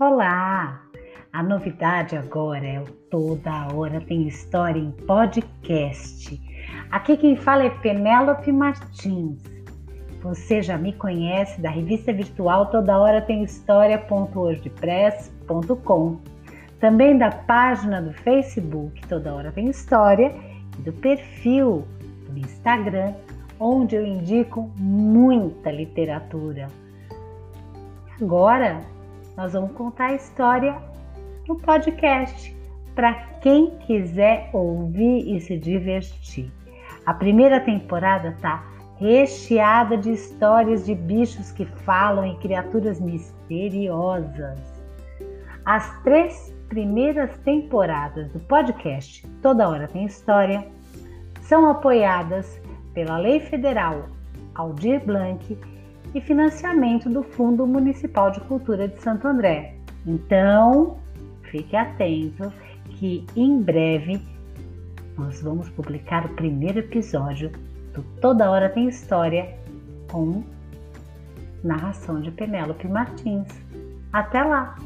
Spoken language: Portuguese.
Olá! A novidade agora é o Toda Hora Tem História em podcast. Aqui quem fala é Penélope Martins. Você já me conhece da revista virtual Toda Hora Tem História.wordpress.com, também da página do Facebook Toda Hora Tem História e do perfil do Instagram, onde eu indico muita literatura. Agora nós vamos contar a história no podcast para quem quiser ouvir e se divertir. A primeira temporada tá recheada de histórias de bichos que falam e criaturas misteriosas. As três primeiras temporadas do podcast Toda Hora Tem História são apoiadas pela Lei Federal Aldir Blanc e financiamento do Fundo Municipal de Cultura de Santo André. Então, fique atento que em breve nós vamos publicar o primeiro episódio do Toda Hora Tem História com narração de Penélope Martins. Até lá!